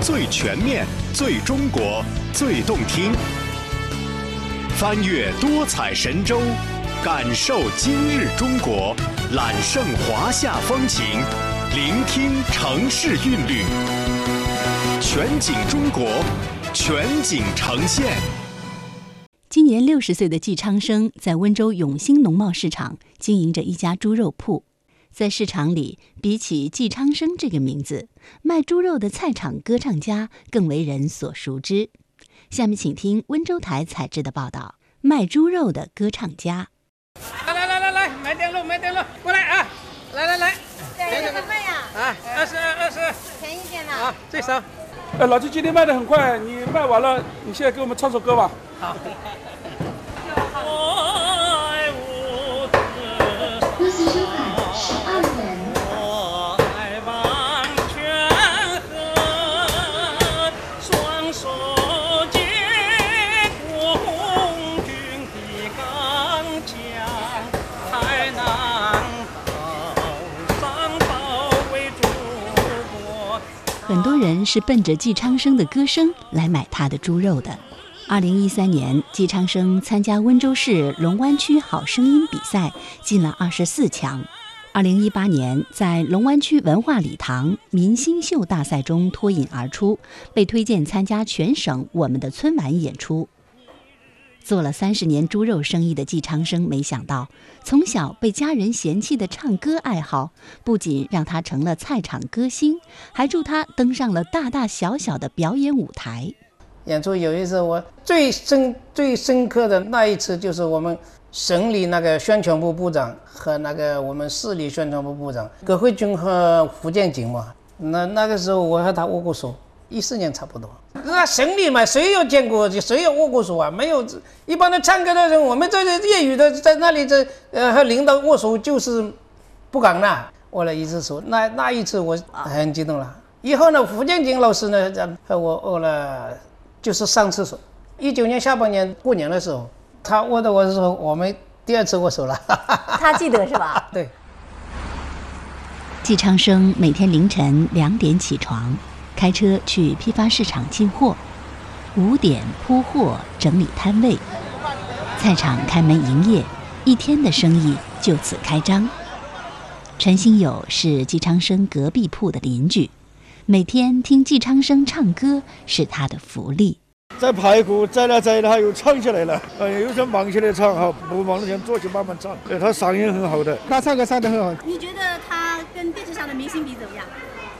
最全面、最中国、最动听。翻越多彩神州，感受今日中国，揽胜华夏风情，聆听城市韵律。全景中国，全景呈现。今年六十岁的季昌生在温州永兴农贸市场经营着一家猪肉铺。在市场里，比起季昌生这个名字，卖猪肉的菜场歌唱家更为人所熟知。下面请听温州台采制的报道：卖猪肉的歌唱家。来来来来来，买点肉买点肉，过来啊！来来来，怎么卖呀？啊，二十二二十，便宜点了。啊，最少。呃，老季今天卖的很快，你卖完了，你现在给我们唱首歌吧。好。是奔着纪昌生的歌声来买他的猪肉的。二零一三年，纪昌生参加温州市龙湾区好声音比赛，进了二十四强。二零一八年，在龙湾区文化礼堂明星秀大赛中脱颖而出，被推荐参加全省我们的春晚演出。做了三十年猪肉生意的季昌生，没想到从小被家人嫌弃的唱歌爱好，不仅让他成了菜场歌星，还助他登上了大大小小的表演舞台。演出有一次，我最深、最深刻的那一次，就是我们省里那个宣传部部长和那个我们市里宣传部部长葛慧君和胡建景嘛。那那个时候，我和他握过手。一四年差不多，那省里嘛，谁有见过，谁有握过手啊？没有，一般的唱歌的人，我们这些业余的在那里，这呃和领导握手就是不敢呐，握了一次手。那那一次我很激动了。以后呢，胡建景老师呢和我握了，就是上次手。一九年下半年过年的时候，他握的我的时候，我们第二次握手了。他记得是吧？对。季昌生每天凌晨两点起床。开车去批发市场进货，五点铺货整理摊位，菜场开门营业，一天的生意就此开张。陈新友是季昌生隔壁铺的邻居，每天听季昌生唱歌是他的福利。摘排骨，摘了摘了，他又唱起来了。哎，有时候忙起来唱哈，不忙的时候坐起慢慢唱。对他嗓音很好的，他唱歌唱得很好。你觉得他跟电视上的明星比怎么样？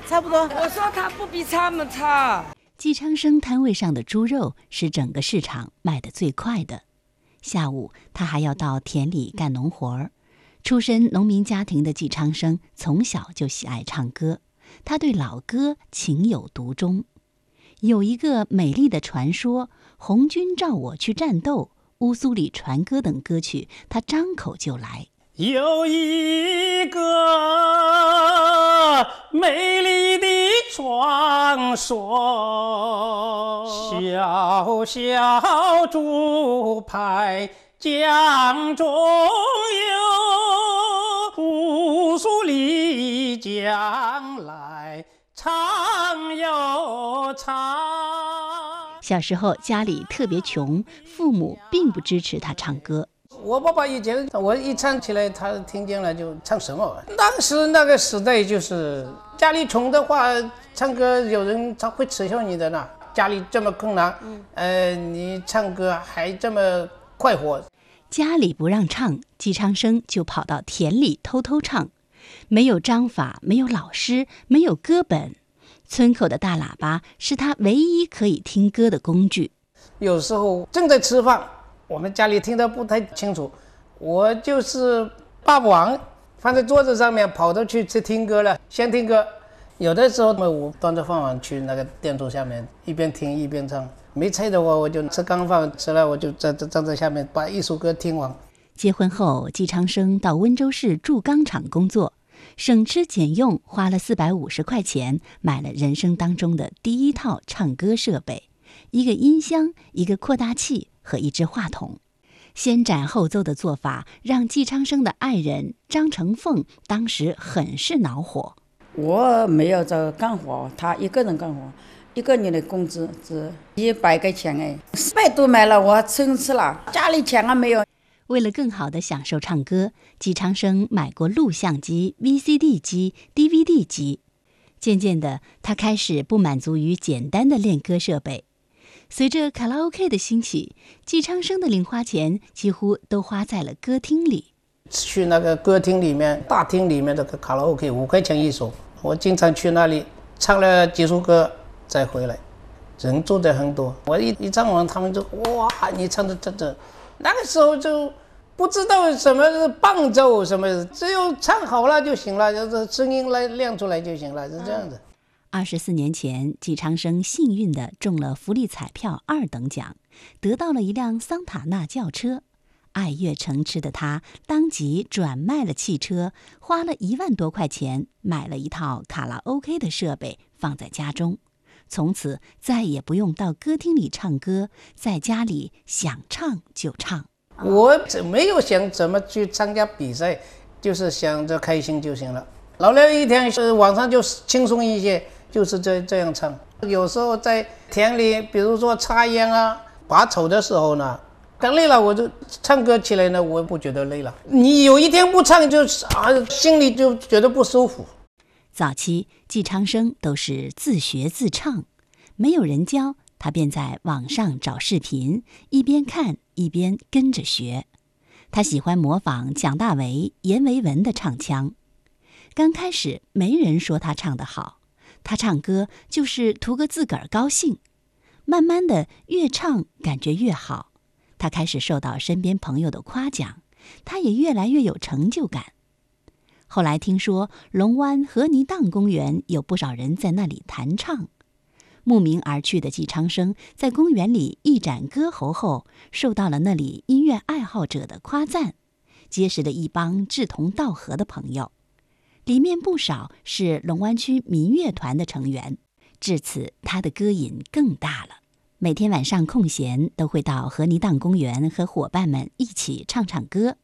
差不多，我说他不比他们差。季昌生摊位上的猪肉是整个市场卖得最快的。下午他还要到田里干农活儿。出身农民家庭的季昌生从小就喜爱唱歌，他对老歌情有独钟。有一个美丽的传说，红军召我去战斗，乌苏里船歌等歌曲，他张口就来。有一个美丽的传说，小小竹排江中游，姑苏里将来唱又唱。小时候家里特别穷，父母并不支持他唱歌。我爸爸以前，我一唱起来，他听见了就唱什么。当时那个时代就是家里穷的话，唱歌有人他会耻笑你的呢。家里这么困难，呃，你唱歌还这么快活。家里不让唱，季昌生就跑到田里偷偷唱。没有章法，没有老师，没有歌本，村口的大喇叭是他唯一可以听歌的工具。有时候正在吃饭。我们家里听得不太清楚，我就是霸王，放在桌子上面，跑着去去听歌了。先听歌，有的时候我端着饭碗去那个电桌下面，一边听一边唱。没菜的话，我就吃干饭，吃了我就站站站在下面，把一首歌听完。结婚后，季昌生到温州市铸钢厂工作，省吃俭用，花了四百五十块钱买了人生当中的第一套唱歌设备：一个音箱，一个扩大器。和一支话筒，先斩后奏的做法让季昌生的爱人张成凤当时很是恼火。我没有在干活，他一个人干活，一个月的工资是一百块钱哎，四百多买了，我撑死了，家里钱还没有。为了更好的享受唱歌，季昌生买过录像机、VCD 机、DVD 机。渐渐的，他开始不满足于简单的练歌设备。随着卡拉 OK 的兴起，季昌生的零花钱几乎都花在了歌厅里。去那个歌厅里面、大厅里面的卡拉 OK，五块钱一首，我经常去那里唱了几首歌再回来，人坐的很多。我一一唱完，他们就哇，你唱的真的。那个时候就不知道什么是伴奏，什么只有唱好了就行了，就是声音来亮出来就行了，是这样子。二十四年前，季昌生幸运地中了福利彩票二等奖，得到了一辆桑塔纳轿车。爱乐成痴的他，当即转卖了汽车，花了一万多块钱买了一套卡拉 OK 的设备，放在家中。从此再也不用到歌厅里唱歌，在家里想唱就唱。我没有想怎么去参加比赛，就是想着开心就行了。老了一天是晚上就轻松一些。就是这这样唱，有时候在田里，比如说插秧啊、拔草的时候呢，干累了我就唱歌起来呢，我也不觉得累了。你有一天不唱，就啊心里就觉得不舒服。早期季昌生都是自学自唱，没有人教，他便在网上找视频，一边看一边跟着学。他喜欢模仿蒋大为、阎维文的唱腔。刚开始没人说他唱得好。他唱歌就是图个自个儿高兴，慢慢的越唱感觉越好，他开始受到身边朋友的夸奖，他也越来越有成就感。后来听说龙湾河泥荡公园有不少人在那里弹唱，慕名而去的季昌生在公园里一展歌喉后，受到了那里音乐爱好者的夸赞，结识了一帮志同道合的朋友。里面不少是龙湾区民乐团的成员，至此他的歌瘾更大了。每天晚上空闲都会到河泥荡公园和伙伴们一起唱唱歌。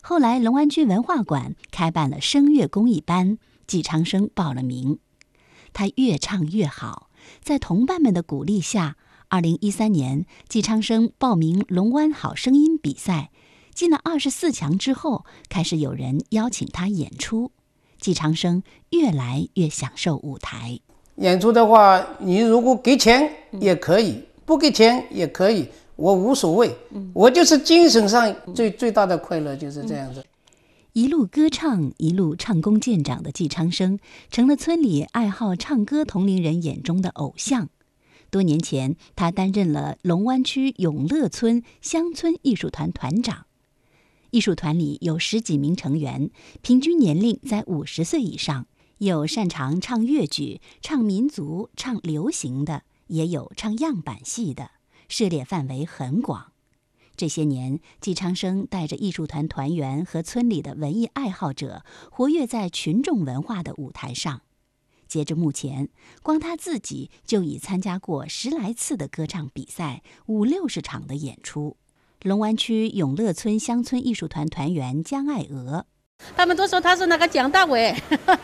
后来龙湾区文化馆开办了声乐公益班，季昌生报了名。他越唱越好，在同伴们的鼓励下，二零一三年季昌生报名龙湾好声音比赛，进了二十四强之后，开始有人邀请他演出。季长生越来越享受舞台演出的话，你如果给钱也可以，不给钱也可以，我无所谓。我就是精神上最最大的快乐就是这样子。一路歌唱，一路唱功见长的季昌生，成了村里爱好唱歌同龄人眼中的偶像。多年前，他担任了龙湾区永乐村乡村艺术团团长。艺术团里有十几名成员，平均年龄在五十岁以上，有擅长唱粤剧、唱民族、唱流行的，也有唱样板戏的，涉猎范围很广。这些年，季昌生带着艺术团团员和村里的文艺爱好者，活跃在群众文化的舞台上。截至目前，光他自己就已参加过十来次的歌唱比赛，五六十场的演出。龙湾区永乐村乡村艺术团团员江爱娥，他们都说他是那个蒋大为，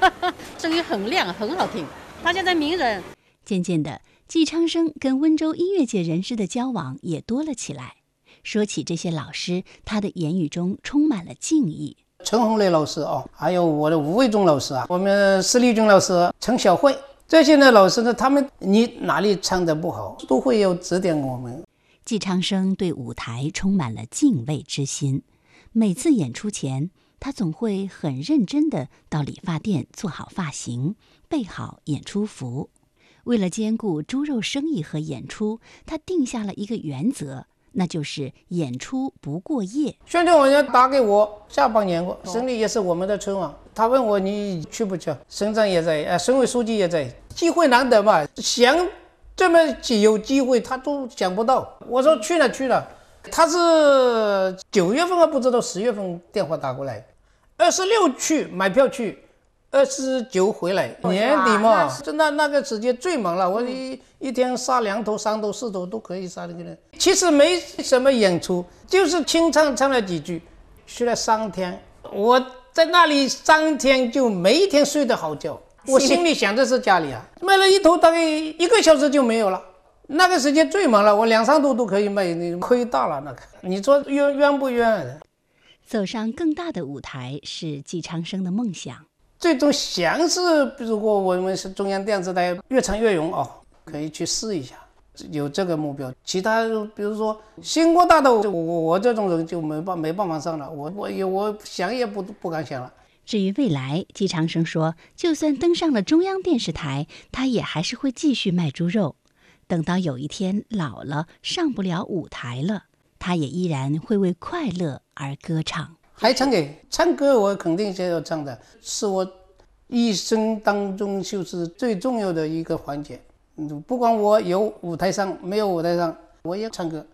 声音很亮，很好听。他现在名人。渐渐的，季昌生跟温州音乐界人士的交往也多了起来。说起这些老师，他的言语中充满了敬意。陈红雷老师哦，还有我的吴卫忠老师啊，我们施丽君老师、陈小慧这些呢老师呢，他们你哪里唱的不好，都会有指点我们。季昌生对舞台充满了敬畏之心，每次演出前，他总会很认真地到理发店做好发型，备好演出服。为了兼顾猪肉生意和演出，他定下了一个原则，那就是演出不过夜。宣传委员打给我，下半年过，省里也是我们的春晚，他问我你去不去？省长也在，呃，省委书记也在，机会难得嘛，想。这么几有机会，他都想不到。我说去了去了，他是九月份还不知道，十月份电话打过来，二十六去买票去，二十九回来，年底嘛，就那那个时间最忙了。我一一天杀两头、三头、四头都可以杀的个人。其实没什么演出，就是清唱唱了几句，去了三天。我在那里三天就每一天睡得好觉。我心里想的是家里啊，卖了一头大概一个小时就没有了。那个时间最忙了，我两三头都可以卖，你亏大了那个。你说冤冤不冤？走上更大的舞台是季昌生的梦想。最终想是，如果我们是中央电视台越唱越勇哦，可以去试一下，有这个目标。其他比如说星光大道，我我这种人就没办没办法上了，我我也我想也不不敢想了。至于未来，季长生说，就算登上了中央电视台，他也还是会继续卖猪肉。等到有一天老了上不了舞台了，他也依然会为快乐而歌唱。还唱给唱歌，我肯定是要唱的，是我一生当中就是最重要的一个环节。不管我有舞台上没有舞台上，我也唱歌。